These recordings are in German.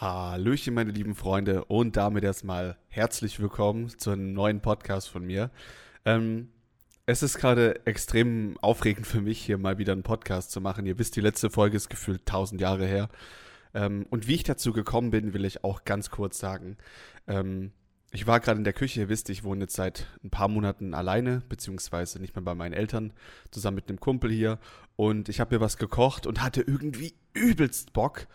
Hallöchen, meine lieben Freunde, und damit erstmal herzlich willkommen zu einem neuen Podcast von mir. Ähm, es ist gerade extrem aufregend für mich, hier mal wieder einen Podcast zu machen. Ihr wisst, die letzte Folge ist gefühlt tausend Jahre her. Ähm, und wie ich dazu gekommen bin, will ich auch ganz kurz sagen. Ähm, ich war gerade in der Küche, ihr wisst, ich wohne jetzt seit ein paar Monaten alleine, beziehungsweise nicht mehr bei meinen Eltern, zusammen mit einem Kumpel hier. Und ich habe mir was gekocht und hatte irgendwie übelst Bock,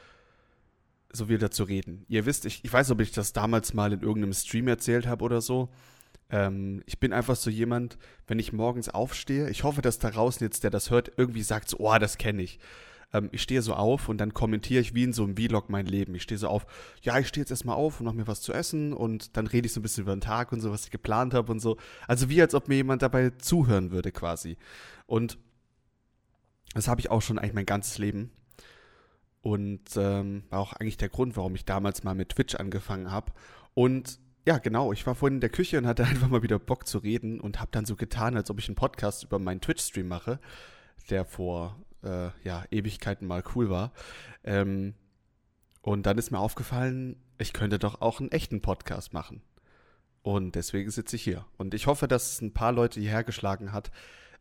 so wieder zu reden. Ihr wisst, ich, ich weiß, ob ich das damals mal in irgendeinem Stream erzählt habe oder so. Ähm, ich bin einfach so jemand, wenn ich morgens aufstehe, ich hoffe, dass da draußen jetzt, der das hört, irgendwie sagt so, oh, das kenne ich. Ähm, ich stehe so auf und dann kommentiere ich wie in so einem Vlog mein Leben. Ich stehe so auf, ja, ich stehe jetzt erstmal auf und mache mir was zu essen und dann rede ich so ein bisschen über den Tag und so, was ich geplant habe und so. Also wie als ob mir jemand dabei zuhören würde quasi. Und das habe ich auch schon eigentlich mein ganzes Leben. Und ähm, war auch eigentlich der Grund, warum ich damals mal mit Twitch angefangen habe. Und ja, genau, ich war vorhin in der Küche und hatte einfach mal wieder Bock zu reden und habe dann so getan, als ob ich einen Podcast über meinen Twitch-Stream mache, der vor äh, ja, Ewigkeiten mal cool war. Ähm, und dann ist mir aufgefallen, ich könnte doch auch einen echten Podcast machen. Und deswegen sitze ich hier. Und ich hoffe, dass es ein paar Leute hierher geschlagen hat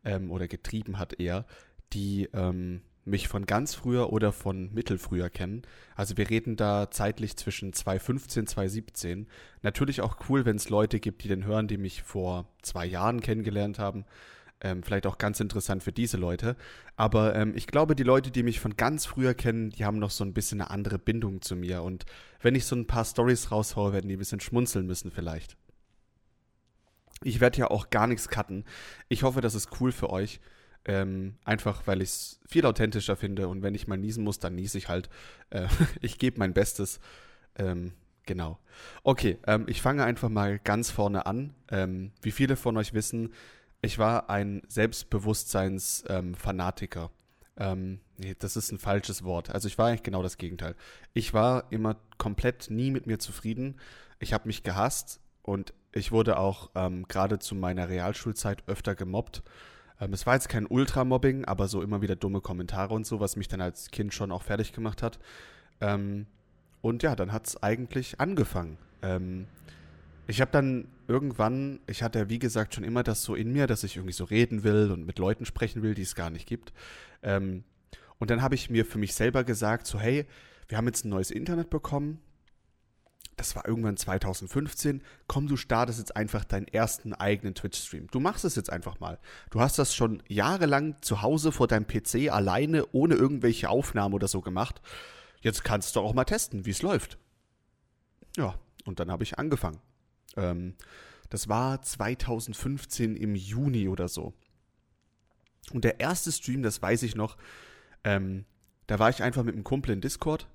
ähm, oder getrieben hat eher, die ähm, mich von ganz früher oder von mittelfrüher kennen. Also wir reden da zeitlich zwischen 2015, 2017. Natürlich auch cool, wenn es Leute gibt, die den hören, die mich vor zwei Jahren kennengelernt haben. Ähm, vielleicht auch ganz interessant für diese Leute. Aber ähm, ich glaube, die Leute, die mich von ganz früher kennen, die haben noch so ein bisschen eine andere Bindung zu mir. Und wenn ich so ein paar Stories raushaue, werden die ein bisschen schmunzeln müssen vielleicht. Ich werde ja auch gar nichts cutten. Ich hoffe, das ist cool für euch. Ähm, einfach weil ich es viel authentischer finde und wenn ich mal niesen muss, dann niese ich halt. Äh, ich gebe mein Bestes. Ähm, genau. Okay, ähm, ich fange einfach mal ganz vorne an. Ähm, wie viele von euch wissen, ich war ein Selbstbewusstseinsfanatiker. Ähm, nee, das ist ein falsches Wort. Also ich war eigentlich genau das Gegenteil. Ich war immer komplett nie mit mir zufrieden. Ich habe mich gehasst und ich wurde auch ähm, gerade zu meiner Realschulzeit öfter gemobbt. Ähm, es war jetzt kein Ultramobbing, aber so immer wieder dumme Kommentare und so, was mich dann als Kind schon auch fertig gemacht hat. Ähm, und ja, dann hat es eigentlich angefangen. Ähm, ich habe dann irgendwann, ich hatte ja wie gesagt schon immer das so in mir, dass ich irgendwie so reden will und mit Leuten sprechen will, die es gar nicht gibt. Ähm, und dann habe ich mir für mich selber gesagt, so hey, wir haben jetzt ein neues Internet bekommen, das war irgendwann 2015, komm, du startest jetzt einfach deinen ersten eigenen Twitch-Stream. Du machst es jetzt einfach mal. Du hast das schon jahrelang zu Hause vor deinem PC alleine, ohne irgendwelche Aufnahmen oder so gemacht. Jetzt kannst du auch mal testen, wie es läuft. Ja, und dann habe ich angefangen. Ähm, das war 2015 im Juni oder so. Und der erste Stream, das weiß ich noch, ähm, da war ich einfach mit einem Kumpel in Discord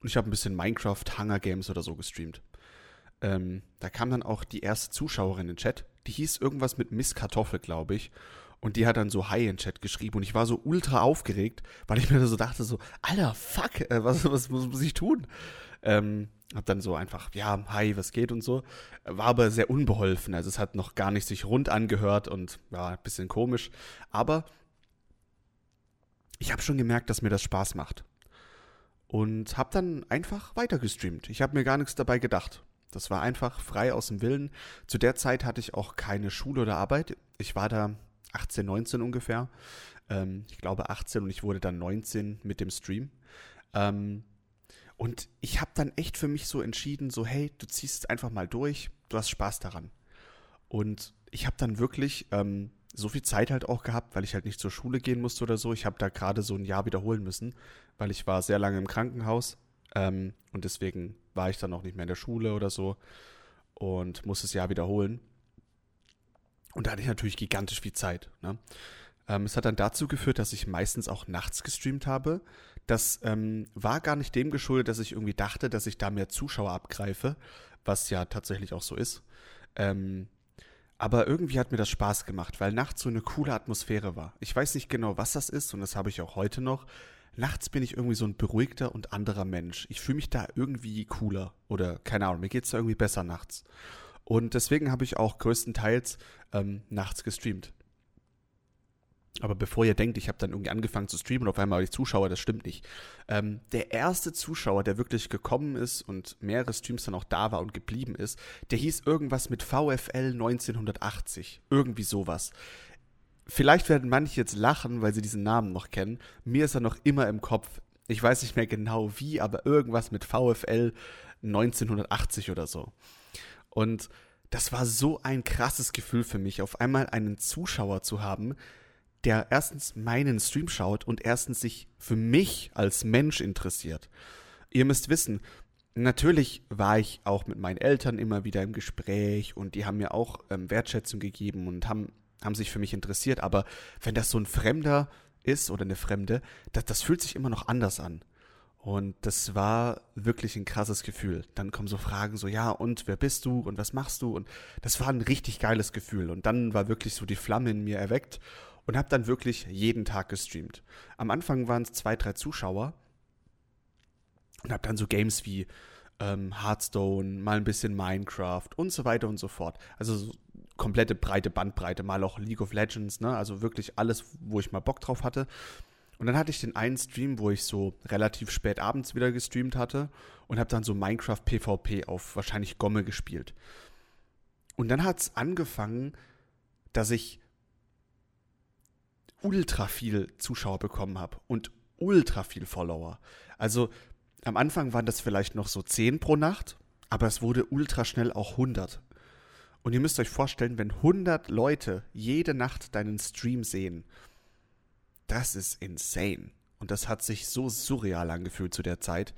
und ich habe ein bisschen Minecraft, Hunger Games oder so gestreamt. Ähm, da kam dann auch die erste Zuschauerin in den Chat. Die hieß irgendwas mit Miss Kartoffel, glaube ich. Und die hat dann so Hi in Chat geschrieben. Und ich war so ultra aufgeregt, weil ich mir so dachte, so, Alter, fuck, äh, was, was, was, muss ich tun? Ähm, hab dann so einfach, ja, hi, was geht und so. War aber sehr unbeholfen. Also es hat noch gar nicht sich rund angehört und war ein bisschen komisch. Aber ich habe schon gemerkt, dass mir das Spaß macht und habe dann einfach weiter gestreamt. Ich habe mir gar nichts dabei gedacht. Das war einfach frei aus dem Willen. Zu der Zeit hatte ich auch keine Schule oder Arbeit. Ich war da 18, 19 ungefähr. Ähm, ich glaube 18 und ich wurde dann 19 mit dem Stream. Ähm, und ich habe dann echt für mich so entschieden, so hey, du ziehst es einfach mal durch, du hast Spaß daran. Und ich habe dann wirklich ähm, so viel Zeit halt auch gehabt, weil ich halt nicht zur Schule gehen musste oder so. Ich habe da gerade so ein Jahr wiederholen müssen, weil ich war sehr lange im Krankenhaus ähm, und deswegen war ich dann auch nicht mehr in der Schule oder so und musste das Jahr wiederholen. Und da hatte ich natürlich gigantisch viel Zeit. Ne? Ähm, es hat dann dazu geführt, dass ich meistens auch nachts gestreamt habe. Das ähm, war gar nicht dem geschuldet, dass ich irgendwie dachte, dass ich da mehr Zuschauer abgreife, was ja tatsächlich auch so ist. Ähm, aber irgendwie hat mir das Spaß gemacht, weil nachts so eine coole Atmosphäre war. Ich weiß nicht genau, was das ist und das habe ich auch heute noch. Nachts bin ich irgendwie so ein beruhigter und anderer Mensch. Ich fühle mich da irgendwie cooler oder keine Ahnung, mir geht es da irgendwie besser nachts. Und deswegen habe ich auch größtenteils ähm, nachts gestreamt. Aber bevor ihr denkt, ich habe dann irgendwie angefangen zu streamen und auf einmal die Zuschauer, das stimmt nicht. Ähm, der erste Zuschauer, der wirklich gekommen ist und mehrere Streams dann auch da war und geblieben ist, der hieß irgendwas mit VFL 1980. Irgendwie sowas. Vielleicht werden manche jetzt lachen, weil sie diesen Namen noch kennen. Mir ist er noch immer im Kopf. Ich weiß nicht mehr genau wie, aber irgendwas mit VFL 1980 oder so. Und das war so ein krasses Gefühl für mich, auf einmal einen Zuschauer zu haben, der erstens meinen Stream schaut und erstens sich für mich als Mensch interessiert. Ihr müsst wissen, natürlich war ich auch mit meinen Eltern immer wieder im Gespräch und die haben mir auch ähm, Wertschätzung gegeben und haben, haben sich für mich interessiert, aber wenn das so ein Fremder ist oder eine Fremde, das, das fühlt sich immer noch anders an. Und das war wirklich ein krasses Gefühl. Dann kommen so Fragen so, ja, und wer bist du und was machst du? Und das war ein richtig geiles Gefühl. Und dann war wirklich so die Flamme in mir erweckt und habe dann wirklich jeden Tag gestreamt. Am Anfang waren es zwei, drei Zuschauer und habe dann so Games wie ähm, Hearthstone, mal ein bisschen Minecraft und so weiter und so fort. Also so komplette breite Bandbreite, mal auch League of Legends, ne? Also wirklich alles, wo ich mal Bock drauf hatte. Und dann hatte ich den einen Stream, wo ich so relativ spät abends wieder gestreamt hatte und habe dann so Minecraft PvP auf wahrscheinlich Gomme gespielt. Und dann hat es angefangen, dass ich ultra viel Zuschauer bekommen habe und ultra viel Follower. Also am Anfang waren das vielleicht noch so 10 pro Nacht, aber es wurde ultra schnell auch 100. Und ihr müsst euch vorstellen, wenn 100 Leute jede Nacht deinen Stream sehen, das ist insane. Und das hat sich so surreal angefühlt zu der Zeit.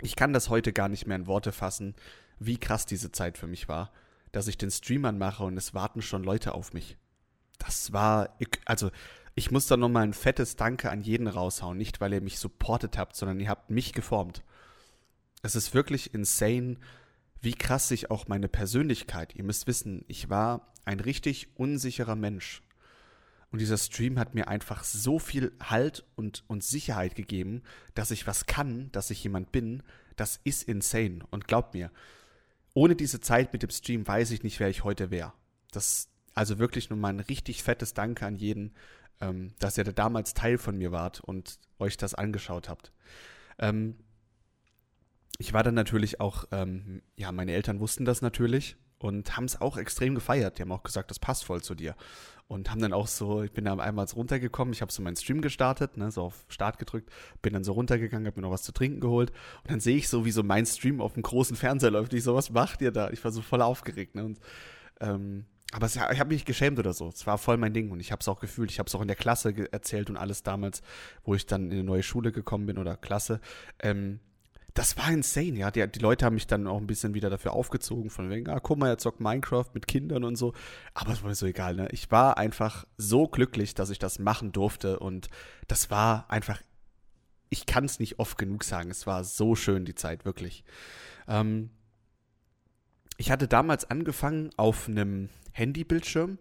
Ich kann das heute gar nicht mehr in Worte fassen, wie krass diese Zeit für mich war, dass ich den Stream anmache und es warten schon Leute auf mich. Das war, also ich muss da nochmal ein fettes Danke an jeden raushauen, nicht weil ihr mich supportet habt, sondern ihr habt mich geformt. Es ist wirklich insane, wie krass sich auch meine Persönlichkeit, ihr müsst wissen, ich war ein richtig unsicherer Mensch. Und dieser Stream hat mir einfach so viel Halt und, und Sicherheit gegeben, dass ich was kann, dass ich jemand bin. Das ist insane. Und glaubt mir, ohne diese Zeit mit dem Stream weiß ich nicht, wer ich heute wäre. Das, also wirklich nur mal ein richtig fettes Danke an jeden, ähm, dass ihr da damals Teil von mir wart und euch das angeschaut habt. Ähm, ich war dann natürlich auch, ähm, ja, meine Eltern wussten das natürlich und haben es auch extrem gefeiert. Die haben auch gesagt, das passt voll zu dir. Und haben dann auch so, ich bin da einmal runtergekommen, ich habe so meinen Stream gestartet, ne, so auf Start gedrückt, bin dann so runtergegangen, habe mir noch was zu trinken geholt und dann sehe ich so, wie so mein Stream auf dem großen Fernseher läuft. Ich so, was macht ihr da? Ich war so voll aufgeregt. Ne? Und, ähm, aber es, ich habe mich geschämt oder so. Es war voll mein Ding und ich habe es auch gefühlt. Ich habe es auch in der Klasse erzählt und alles damals, wo ich dann in eine neue Schule gekommen bin oder Klasse. Ähm, das war insane, ja. Die, die, Leute haben mich dann auch ein bisschen wieder dafür aufgezogen, von wegen, ah, guck mal, er zockt Minecraft mit Kindern und so. Aber es war mir so egal, ne? Ich war einfach so glücklich, dass ich das machen durfte und das war einfach, ich kann es nicht oft genug sagen, es war so schön, die Zeit, wirklich. Ähm, ich hatte damals angefangen auf einem Handybildschirm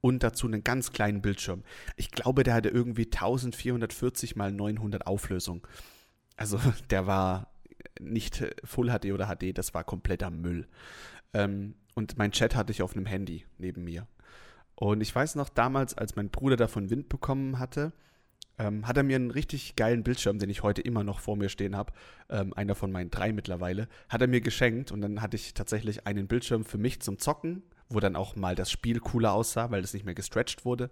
und dazu einen ganz kleinen Bildschirm. Ich glaube, der hatte irgendwie 1440 mal 900 Auflösung. Also der war nicht Full HD oder HD, das war kompletter Müll. Ähm, und mein Chat hatte ich auf einem Handy neben mir. Und ich weiß noch damals, als mein Bruder davon Wind bekommen hatte, ähm, hat er mir einen richtig geilen Bildschirm, den ich heute immer noch vor mir stehen habe, ähm, einer von meinen drei mittlerweile, hat er mir geschenkt und dann hatte ich tatsächlich einen Bildschirm für mich zum Zocken, wo dann auch mal das Spiel cooler aussah, weil es nicht mehr gestretched wurde,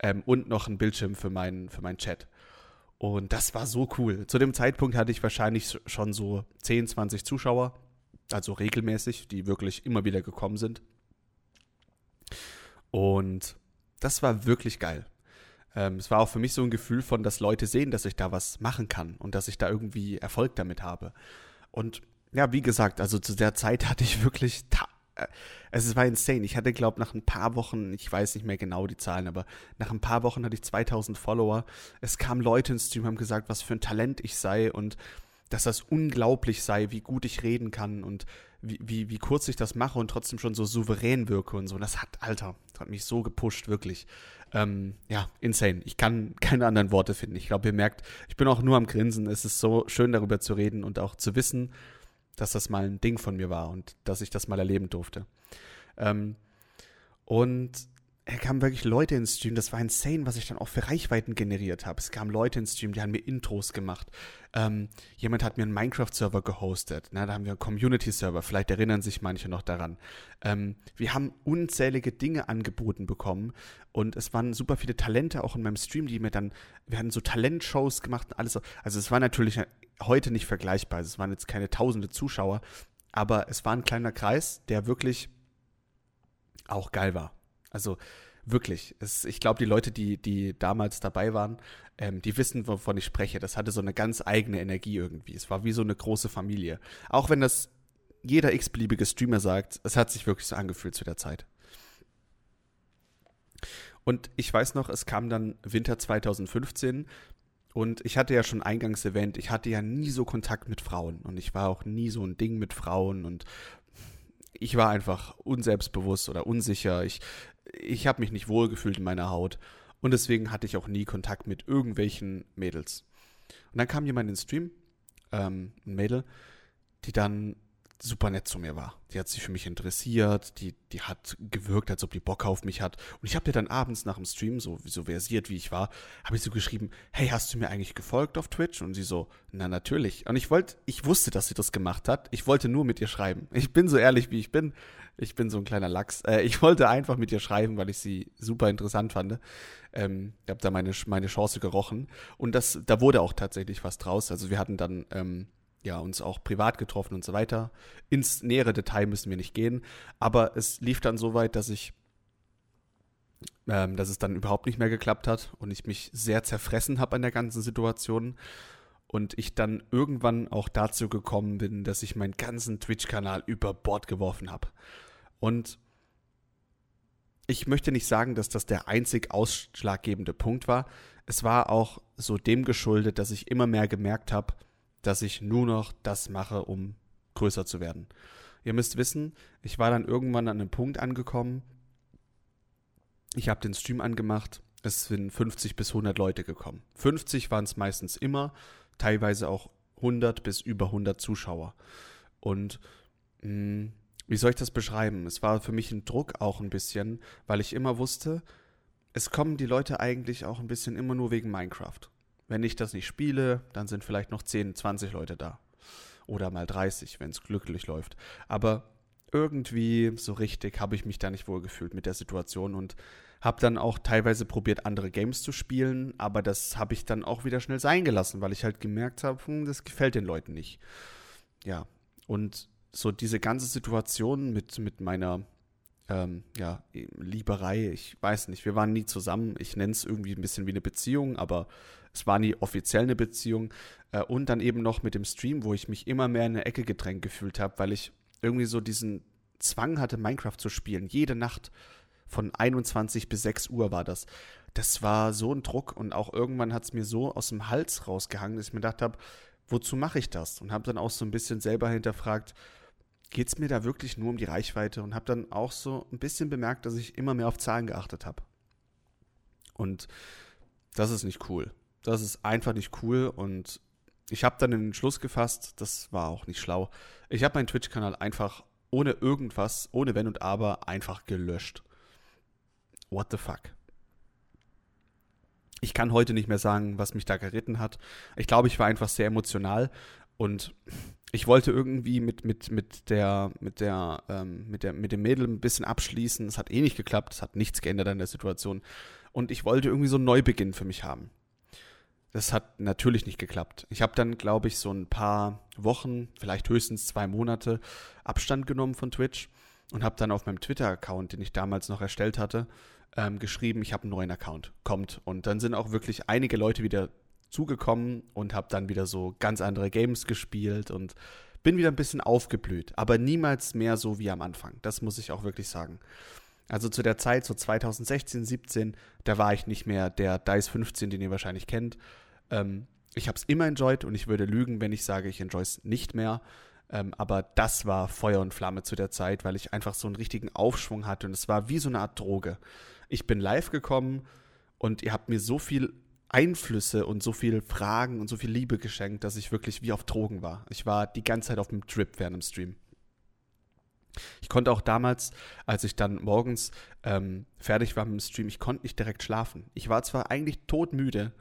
ähm, und noch einen Bildschirm für meinen für meinen Chat. Und das war so cool. Zu dem Zeitpunkt hatte ich wahrscheinlich schon so 10, 20 Zuschauer, also regelmäßig, die wirklich immer wieder gekommen sind. Und das war wirklich geil. Ähm, es war auch für mich so ein Gefühl von, dass Leute sehen, dass ich da was machen kann und dass ich da irgendwie Erfolg damit habe. Und ja, wie gesagt, also zu der Zeit hatte ich wirklich es war insane. Ich hatte, glaube nach ein paar Wochen, ich weiß nicht mehr genau die Zahlen, aber nach ein paar Wochen hatte ich 2000 Follower. Es kamen Leute ins Stream, haben gesagt, was für ein Talent ich sei und dass das unglaublich sei, wie gut ich reden kann und wie, wie, wie kurz ich das mache und trotzdem schon so souverän wirke und so. Und das hat, Alter, das hat mich so gepusht, wirklich. Ähm, ja, insane. Ich kann keine anderen Worte finden. Ich glaube, ihr merkt, ich bin auch nur am Grinsen. Es ist so schön, darüber zu reden und auch zu wissen, dass das mal ein Ding von mir war und dass ich das mal erleben durfte. Ähm, und er kamen wirklich Leute ins Stream, das war insane, was ich dann auch für Reichweiten generiert habe. Es kamen Leute ins Stream, die haben mir Intros gemacht. Ähm, jemand hat mir einen Minecraft-Server gehostet. Na, da haben wir einen Community-Server, vielleicht erinnern sich manche noch daran. Ähm, wir haben unzählige Dinge angeboten bekommen und es waren super viele Talente auch in meinem Stream, die mir dann, wir hatten so Talentshows gemacht und alles so. Also es war natürlich heute nicht vergleichbar. Es waren jetzt keine tausende Zuschauer, aber es war ein kleiner Kreis, der wirklich auch geil war. Also wirklich, es, ich glaube, die Leute, die, die damals dabei waren, ähm, die wissen, wovon ich spreche. Das hatte so eine ganz eigene Energie irgendwie. Es war wie so eine große Familie. Auch wenn das jeder x-beliebige Streamer sagt, es hat sich wirklich so angefühlt zu der Zeit. Und ich weiß noch, es kam dann Winter 2015 und ich hatte ja schon eingangs erwähnt, ich hatte ja nie so Kontakt mit Frauen und ich war auch nie so ein Ding mit Frauen und ich war einfach unselbstbewusst oder unsicher. Ich, ich habe mich nicht wohlgefühlt in meiner Haut und deswegen hatte ich auch nie Kontakt mit irgendwelchen Mädels. Und dann kam jemand in den Stream, ähm, ein Mädel, die dann super nett zu mir war. Die hat sich für mich interessiert, die, die hat gewirkt, als ob die Bock auf mich hat. Und ich habe dir dann abends nach dem Stream, so, so versiert wie ich war, habe ich so geschrieben, hey, hast du mir eigentlich gefolgt auf Twitch? Und sie so, na natürlich. Und ich wollte, ich wusste, dass sie das gemacht hat. Ich wollte nur mit ihr schreiben. Ich bin so ehrlich, wie ich bin. Ich bin so ein kleiner Lachs. Äh, ich wollte einfach mit ihr schreiben, weil ich sie super interessant fand. Ähm, ich habe da meine, meine Chance gerochen. Und das, da wurde auch tatsächlich was draus. Also wir hatten dann ähm, ja, uns auch privat getroffen und so weiter. Ins nähere Detail müssen wir nicht gehen, aber es lief dann so weit, dass ich, ähm, dass es dann überhaupt nicht mehr geklappt hat und ich mich sehr zerfressen habe an der ganzen Situation und ich dann irgendwann auch dazu gekommen bin, dass ich meinen ganzen Twitch-Kanal über Bord geworfen habe. Und ich möchte nicht sagen, dass das der einzig ausschlaggebende Punkt war. Es war auch so dem geschuldet, dass ich immer mehr gemerkt habe, dass ich nur noch das mache, um größer zu werden. Ihr müsst wissen, ich war dann irgendwann an einem Punkt angekommen. Ich habe den Stream angemacht. Es sind 50 bis 100 Leute gekommen. 50 waren es meistens immer, teilweise auch 100 bis über 100 Zuschauer. Und mh, hm, wie soll ich das beschreiben? Es war für mich ein Druck auch ein bisschen, weil ich immer wusste, es kommen die Leute eigentlich auch ein bisschen immer nur wegen Minecraft. Wenn ich das nicht spiele, dann sind vielleicht noch 10, 20 Leute da. Oder mal 30, wenn es glücklich läuft. Aber irgendwie so richtig habe ich mich da nicht wohl gefühlt mit der Situation und habe dann auch teilweise probiert, andere Games zu spielen, aber das habe ich dann auch wieder schnell sein gelassen, weil ich halt gemerkt habe, hm, das gefällt den Leuten nicht. Ja, und so diese ganze Situation mit, mit meiner ähm, ja, Lieberei, ich weiß nicht, wir waren nie zusammen, ich nenne es irgendwie ein bisschen wie eine Beziehung, aber es war nie offiziell eine Beziehung. Äh, und dann eben noch mit dem Stream, wo ich mich immer mehr in eine Ecke gedrängt gefühlt habe, weil ich irgendwie so diesen Zwang hatte, Minecraft zu spielen. Jede Nacht von 21 bis 6 Uhr war das. Das war so ein Druck und auch irgendwann hat es mir so aus dem Hals rausgehangen, dass ich mir gedacht habe, wozu mache ich das? Und habe dann auch so ein bisschen selber hinterfragt, geht es mir da wirklich nur um die Reichweite? Und habe dann auch so ein bisschen bemerkt, dass ich immer mehr auf Zahlen geachtet habe. Und das ist nicht cool. Das ist einfach nicht cool und ich habe dann den Schluss gefasst, das war auch nicht schlau. Ich habe meinen Twitch-Kanal einfach ohne irgendwas, ohne Wenn und Aber einfach gelöscht. What the fuck? Ich kann heute nicht mehr sagen, was mich da geritten hat. Ich glaube, ich war einfach sehr emotional und ich wollte irgendwie mit, mit, mit der, mit der, ähm, mit der, mit dem Mädel ein bisschen abschließen. Es hat eh nicht geklappt, es hat nichts geändert an der Situation. Und ich wollte irgendwie so einen Neubeginn für mich haben. Das hat natürlich nicht geklappt. Ich habe dann, glaube ich, so ein paar Wochen, vielleicht höchstens zwei Monate Abstand genommen von Twitch und habe dann auf meinem Twitter-Account, den ich damals noch erstellt hatte, ähm, geschrieben, ich habe einen neuen Account, kommt. Und dann sind auch wirklich einige Leute wieder zugekommen und habe dann wieder so ganz andere Games gespielt und bin wieder ein bisschen aufgeblüht, aber niemals mehr so wie am Anfang. Das muss ich auch wirklich sagen. Also zu der Zeit, so 2016, 17, da war ich nicht mehr der Dice 15, den ihr wahrscheinlich kennt. Ähm, ich habe es immer enjoyed und ich würde lügen, wenn ich sage, ich enjoy es nicht mehr. Ähm, aber das war Feuer und Flamme zu der Zeit, weil ich einfach so einen richtigen Aufschwung hatte und es war wie so eine Art Droge. Ich bin live gekommen und ihr habt mir so viel Einflüsse und so viele Fragen und so viel Liebe geschenkt, dass ich wirklich wie auf Drogen war. Ich war die ganze Zeit auf dem Trip während dem Stream. Ich konnte auch damals, als ich dann morgens ähm, fertig war mit dem Stream, ich konnte nicht direkt schlafen. Ich war zwar eigentlich todmüde,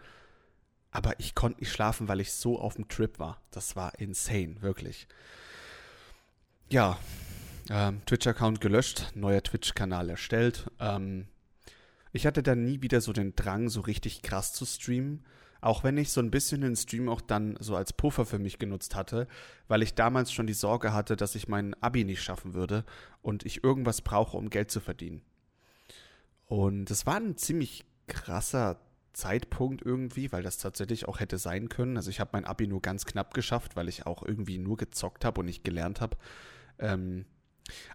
aber ich konnte nicht schlafen, weil ich so auf dem Trip war. Das war insane, wirklich. Ja, ähm, Twitch-Account gelöscht, neuer Twitch-Kanal erstellt. Ähm, ich hatte dann nie wieder so den Drang, so richtig krass zu streamen. Auch wenn ich so ein bisschen den Stream auch dann so als Puffer für mich genutzt hatte, weil ich damals schon die Sorge hatte, dass ich mein Abi nicht schaffen würde und ich irgendwas brauche, um Geld zu verdienen. Und es war ein ziemlich krasser Zeitpunkt irgendwie, weil das tatsächlich auch hätte sein können. Also ich habe mein Abi nur ganz knapp geschafft, weil ich auch irgendwie nur gezockt habe und nicht gelernt habe. Ähm,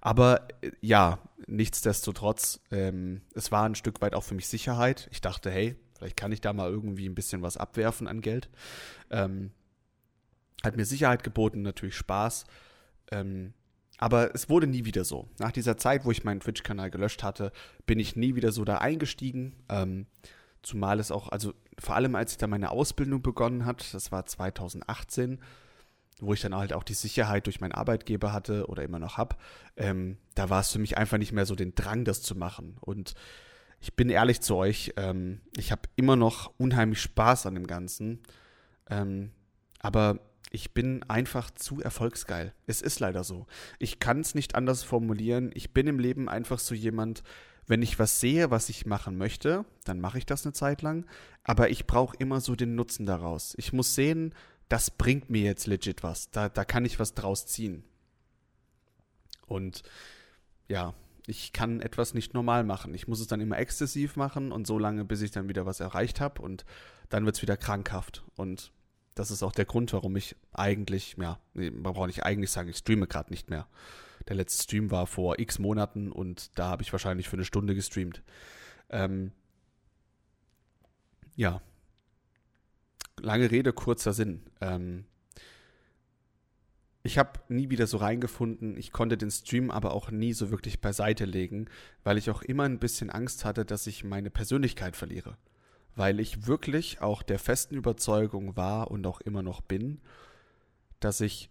aber äh, ja, nichtsdestotrotz, ähm, es war ein Stück weit auch für mich Sicherheit. Ich dachte, hey, vielleicht kann ich da mal irgendwie ein bisschen was abwerfen an Geld. Ähm, hat mir Sicherheit geboten, natürlich Spaß. Ähm, aber es wurde nie wieder so. Nach dieser Zeit, wo ich meinen Twitch-Kanal gelöscht hatte, bin ich nie wieder so da eingestiegen. Ähm, zumal es auch, also vor allem als ich da meine Ausbildung begonnen hat, das war 2018, wo ich dann halt auch die Sicherheit durch meinen Arbeitgeber hatte oder immer noch habe, ähm, da war es für mich einfach nicht mehr so den Drang, das zu machen. Und ich bin ehrlich zu euch, ähm, ich habe immer noch unheimlich Spaß an dem Ganzen, ähm, aber ich bin einfach zu erfolgsgeil. Es ist leider so. Ich kann es nicht anders formulieren. Ich bin im Leben einfach so jemand, wenn ich was sehe, was ich machen möchte, dann mache ich das eine Zeit lang. Aber ich brauche immer so den Nutzen daraus. Ich muss sehen, das bringt mir jetzt legit was. Da, da kann ich was draus ziehen. Und ja, ich kann etwas nicht normal machen. Ich muss es dann immer exzessiv machen und so lange, bis ich dann wieder was erreicht habe und dann wird es wieder krankhaft. Und das ist auch der Grund, warum ich eigentlich, ja, man braucht nicht eigentlich sagen, ich streame gerade nicht mehr. Der letzte Stream war vor x Monaten und da habe ich wahrscheinlich für eine Stunde gestreamt. Ähm, ja, lange Rede, kurzer Sinn. Ähm, ich habe nie wieder so reingefunden. Ich konnte den Stream aber auch nie so wirklich beiseite legen, weil ich auch immer ein bisschen Angst hatte, dass ich meine Persönlichkeit verliere. Weil ich wirklich auch der festen Überzeugung war und auch immer noch bin, dass ich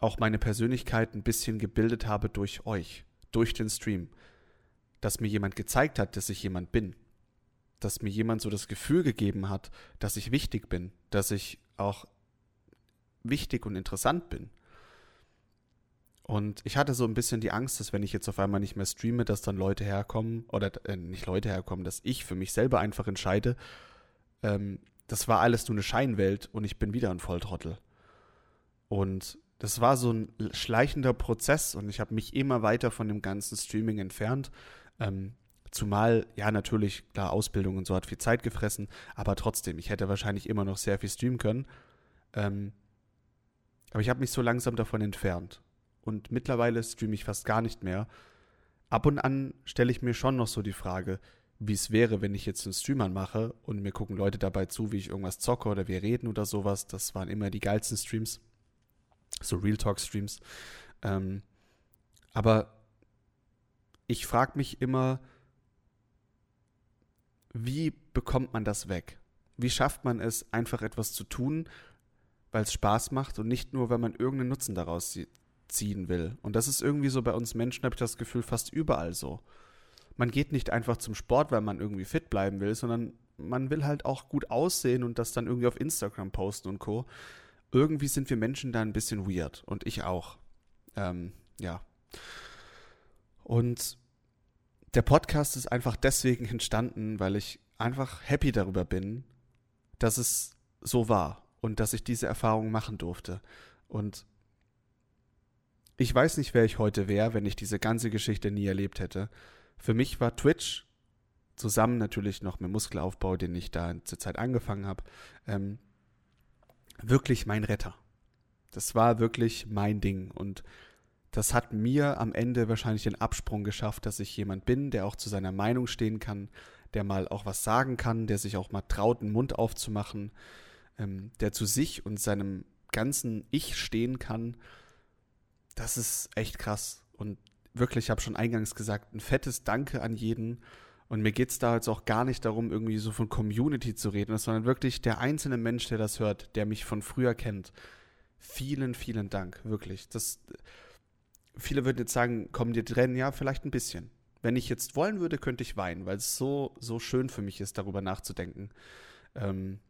auch meine Persönlichkeit ein bisschen gebildet habe durch euch, durch den Stream. Dass mir jemand gezeigt hat, dass ich jemand bin dass mir jemand so das Gefühl gegeben hat, dass ich wichtig bin, dass ich auch wichtig und interessant bin. Und ich hatte so ein bisschen die Angst, dass wenn ich jetzt auf einmal nicht mehr streame, dass dann Leute herkommen, oder äh, nicht Leute herkommen, dass ich für mich selber einfach entscheide, ähm, das war alles nur eine Scheinwelt und ich bin wieder ein Volltrottel. Und das war so ein schleichender Prozess und ich habe mich immer weiter von dem ganzen Streaming entfernt. Ähm, Zumal, ja, natürlich, klar, Ausbildung und so hat viel Zeit gefressen, aber trotzdem, ich hätte wahrscheinlich immer noch sehr viel streamen können. Ähm, aber ich habe mich so langsam davon entfernt. Und mittlerweile streame ich fast gar nicht mehr. Ab und an stelle ich mir schon noch so die Frage, wie es wäre, wenn ich jetzt einen Streamer mache und mir gucken Leute dabei zu, wie ich irgendwas zocke oder wir reden oder sowas. Das waren immer die geilsten Streams. So Real Talk Streams. Ähm, aber ich frage mich immer, wie bekommt man das weg? Wie schafft man es, einfach etwas zu tun, weil es Spaß macht und nicht nur, weil man irgendeinen Nutzen daraus ziehen will? Und das ist irgendwie so bei uns Menschen, habe ich das Gefühl, fast überall so. Man geht nicht einfach zum Sport, weil man irgendwie fit bleiben will, sondern man will halt auch gut aussehen und das dann irgendwie auf Instagram posten und Co. Irgendwie sind wir Menschen da ein bisschen weird und ich auch. Ähm, ja. Und der Podcast ist einfach deswegen entstanden, weil ich einfach happy darüber bin, dass es so war und dass ich diese Erfahrung machen durfte. Und ich weiß nicht, wer ich heute wäre, wenn ich diese ganze Geschichte nie erlebt hätte. Für mich war Twitch zusammen natürlich noch mit Muskelaufbau, den ich da zur Zeit angefangen habe, ähm, wirklich mein Retter. Das war wirklich mein Ding und das hat mir am Ende wahrscheinlich den Absprung geschafft, dass ich jemand bin, der auch zu seiner Meinung stehen kann, der mal auch was sagen kann, der sich auch mal traut, den Mund aufzumachen, ähm, der zu sich und seinem ganzen Ich stehen kann. Das ist echt krass. Und wirklich, ich habe schon eingangs gesagt, ein fettes Danke an jeden. Und mir geht es da jetzt auch gar nicht darum, irgendwie so von Community zu reden, sondern wirklich der einzelne Mensch, der das hört, der mich von früher kennt. Vielen, vielen Dank, wirklich. Das viele würden jetzt sagen, kommen dir Tränen? Ja, vielleicht ein bisschen. Wenn ich jetzt wollen würde, könnte ich weinen, weil es so, so schön für mich ist, darüber nachzudenken. Ähm,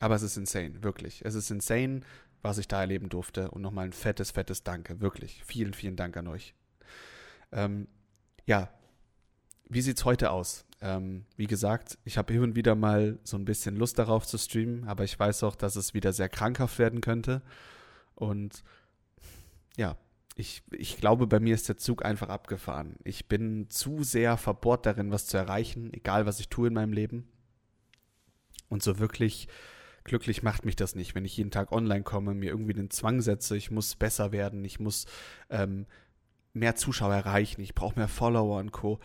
aber es ist insane, wirklich. Es ist insane, was ich da erleben durfte. Und nochmal ein fettes, fettes Danke, wirklich. Vielen, vielen Dank an euch. Ähm, ja, wie sieht es heute aus? Ähm, wie gesagt, ich habe hin und wieder mal so ein bisschen Lust darauf zu streamen, aber ich weiß auch, dass es wieder sehr krankhaft werden könnte. Und ja, ich, ich glaube, bei mir ist der Zug einfach abgefahren. Ich bin zu sehr verbohrt darin, was zu erreichen, egal was ich tue in meinem Leben. Und so wirklich glücklich macht mich das nicht, wenn ich jeden Tag online komme, mir irgendwie den Zwang setze, ich muss besser werden, ich muss ähm, mehr Zuschauer erreichen, ich brauche mehr Follower und Co.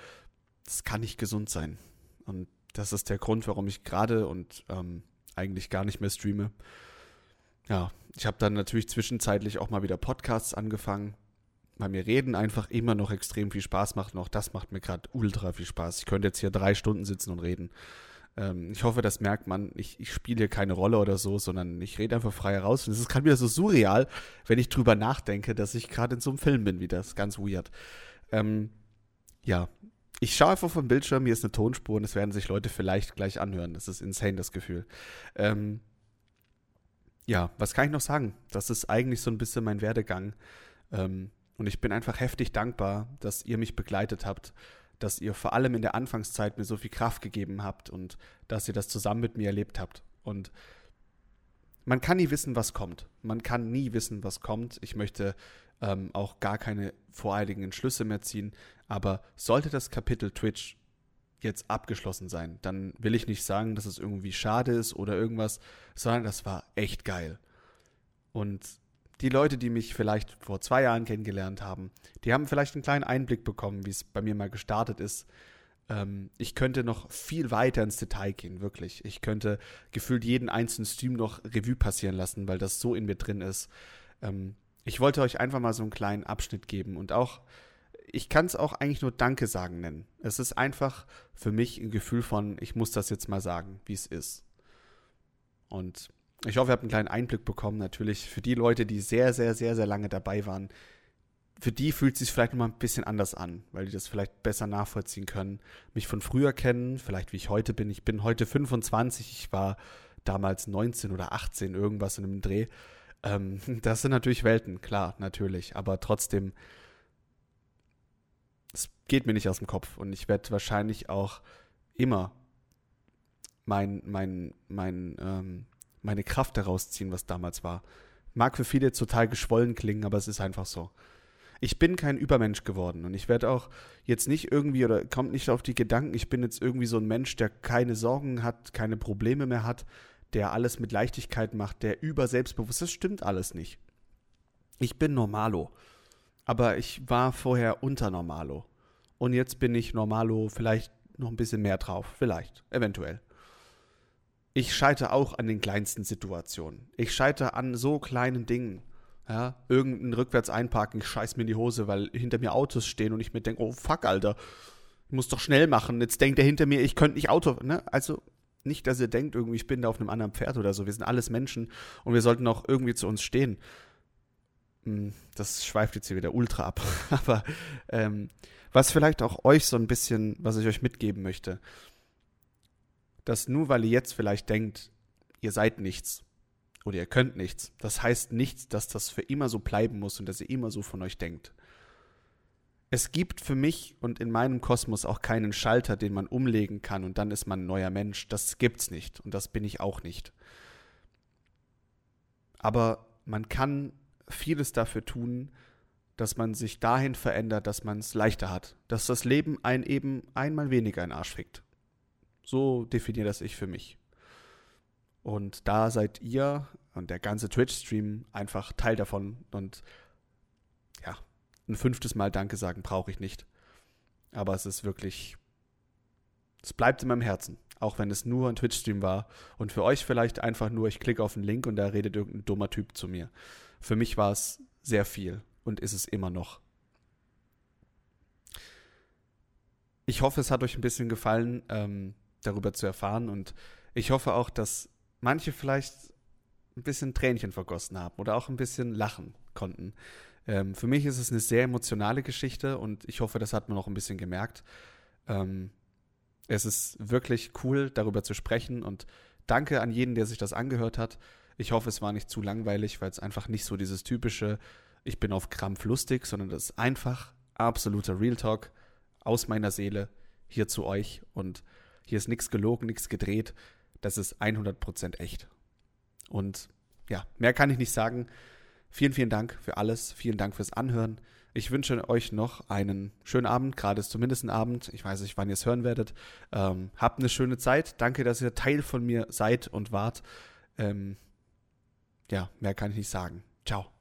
Das kann nicht gesund sein. Und das ist der Grund, warum ich gerade und ähm, eigentlich gar nicht mehr streame. Ja, ich habe dann natürlich zwischenzeitlich auch mal wieder Podcasts angefangen, weil mir Reden einfach immer noch extrem viel Spaß macht und auch das macht mir gerade ultra viel Spaß. Ich könnte jetzt hier drei Stunden sitzen und reden. Ähm, ich hoffe, das merkt man. Ich, ich spiele hier keine Rolle oder so, sondern ich rede einfach frei heraus. Und es ist gerade wieder so surreal, wenn ich drüber nachdenke, dass ich gerade in so einem Film bin wieder. Das ganz weird. Ähm, ja, ich schaue einfach vom Bildschirm, hier ist eine Tonspur und es werden sich Leute vielleicht gleich anhören. Das ist insane, das Gefühl. Ähm, ja, was kann ich noch sagen? Das ist eigentlich so ein bisschen mein Werdegang. Ähm, und ich bin einfach heftig dankbar, dass ihr mich begleitet habt dass ihr vor allem in der Anfangszeit mir so viel Kraft gegeben habt und dass ihr das zusammen mit mir erlebt habt. Und man kann nie wissen, was kommt. Man kann nie wissen, was kommt. Ich möchte ähm, auch gar keine voreiligen Entschlüsse mehr ziehen. Aber sollte das Kapitel Twitch jetzt abgeschlossen sein, dann will ich nicht sagen, dass es irgendwie schade ist oder irgendwas, sondern das war echt geil. Und die Leute, die mich vielleicht vor zwei Jahren kennengelernt haben, die haben vielleicht einen kleinen Einblick bekommen, wie es bei mir mal gestartet ist. Ähm, ich könnte noch viel weiter ins Detail gehen, wirklich. Ich könnte gefühlt jeden einzelnen Stream noch Revue passieren lassen, weil das so in mir drin ist. Ähm, ich wollte euch einfach mal so einen kleinen Abschnitt geben und auch, ich kann es auch eigentlich nur Danke sagen nennen. Es ist einfach für mich ein Gefühl von, ich muss das jetzt mal sagen, wie es ist. Und ich hoffe, ihr habt einen kleinen Einblick bekommen. Natürlich für die Leute, die sehr, sehr, sehr, sehr lange dabei waren. Für die fühlt es sich vielleicht nochmal ein bisschen anders an, weil die das vielleicht besser nachvollziehen können. Mich von früher kennen, vielleicht wie ich heute bin. Ich bin heute 25, ich war damals 19 oder 18, irgendwas in einem Dreh. Ähm, das sind natürlich Welten, klar, natürlich. Aber trotzdem, es geht mir nicht aus dem Kopf. Und ich werde wahrscheinlich auch immer mein, mein, mein, ähm, meine Kraft daraus ziehen, was damals war. Mag für viele total geschwollen klingen, aber es ist einfach so. Ich bin kein Übermensch geworden und ich werde auch jetzt nicht irgendwie oder kommt nicht auf die Gedanken, ich bin jetzt irgendwie so ein Mensch, der keine Sorgen hat, keine Probleme mehr hat, der alles mit Leichtigkeit macht, der über selbstbewusst. Das stimmt alles nicht. Ich bin Normalo. Aber ich war vorher unter Normalo. Und jetzt bin ich Normalo vielleicht noch ein bisschen mehr drauf. Vielleicht. Eventuell ich scheitere auch an den kleinsten Situationen. Ich scheitere an so kleinen Dingen. Ja, irgendein rückwärts einparken, ich scheiß mir in die Hose, weil hinter mir Autos stehen und ich mir denke, oh fuck, Alter, ich muss doch schnell machen. Jetzt denkt er hinter mir, ich könnte nicht Auto, ne? Also nicht, dass ihr denkt, irgendwie, ich bin da auf einem anderen Pferd oder so. Wir sind alles Menschen und wir sollten auch irgendwie zu uns stehen. Hm, das schweift jetzt hier wieder ultra ab. Aber ähm, was vielleicht auch euch so ein bisschen, was ich euch mitgeben möchte, dass nur weil ihr jetzt vielleicht denkt, ihr seid nichts oder ihr könnt nichts, das heißt nicht, dass das für immer so bleiben muss und dass ihr immer so von euch denkt. Es gibt für mich und in meinem Kosmos auch keinen Schalter, den man umlegen kann und dann ist man ein neuer Mensch. Das gibt's nicht und das bin ich auch nicht. Aber man kann vieles dafür tun, dass man sich dahin verändert, dass man es leichter hat, dass das Leben einen eben einmal weniger in den Arsch fickt. So definiere das ich für mich. Und da seid ihr und der ganze Twitch-Stream einfach Teil davon. Und ja, ein fünftes Mal Danke sagen brauche ich nicht. Aber es ist wirklich, es bleibt in meinem Herzen. Auch wenn es nur ein Twitch-Stream war. Und für euch vielleicht einfach nur, ich klicke auf einen Link und da redet irgendein dummer Typ zu mir. Für mich war es sehr viel und ist es immer noch. Ich hoffe, es hat euch ein bisschen gefallen. Ähm, darüber zu erfahren. Und ich hoffe auch, dass manche vielleicht ein bisschen Tränchen vergossen haben oder auch ein bisschen lachen konnten. Ähm, für mich ist es eine sehr emotionale Geschichte und ich hoffe, das hat man auch ein bisschen gemerkt. Ähm, es ist wirklich cool, darüber zu sprechen und danke an jeden, der sich das angehört hat. Ich hoffe, es war nicht zu langweilig, weil es einfach nicht so dieses typische, ich bin auf Krampf lustig, sondern das ist einfach absoluter Real Talk aus meiner Seele hier zu euch und hier ist nichts gelogen, nichts gedreht. Das ist 100% echt. Und ja, mehr kann ich nicht sagen. Vielen, vielen Dank für alles. Vielen Dank fürs Anhören. Ich wünsche euch noch einen schönen Abend. Gerade ist zumindest ein Abend. Ich weiß nicht, wann ihr es hören werdet. Ähm, habt eine schöne Zeit. Danke, dass ihr Teil von mir seid und wart. Ähm, ja, mehr kann ich nicht sagen. Ciao.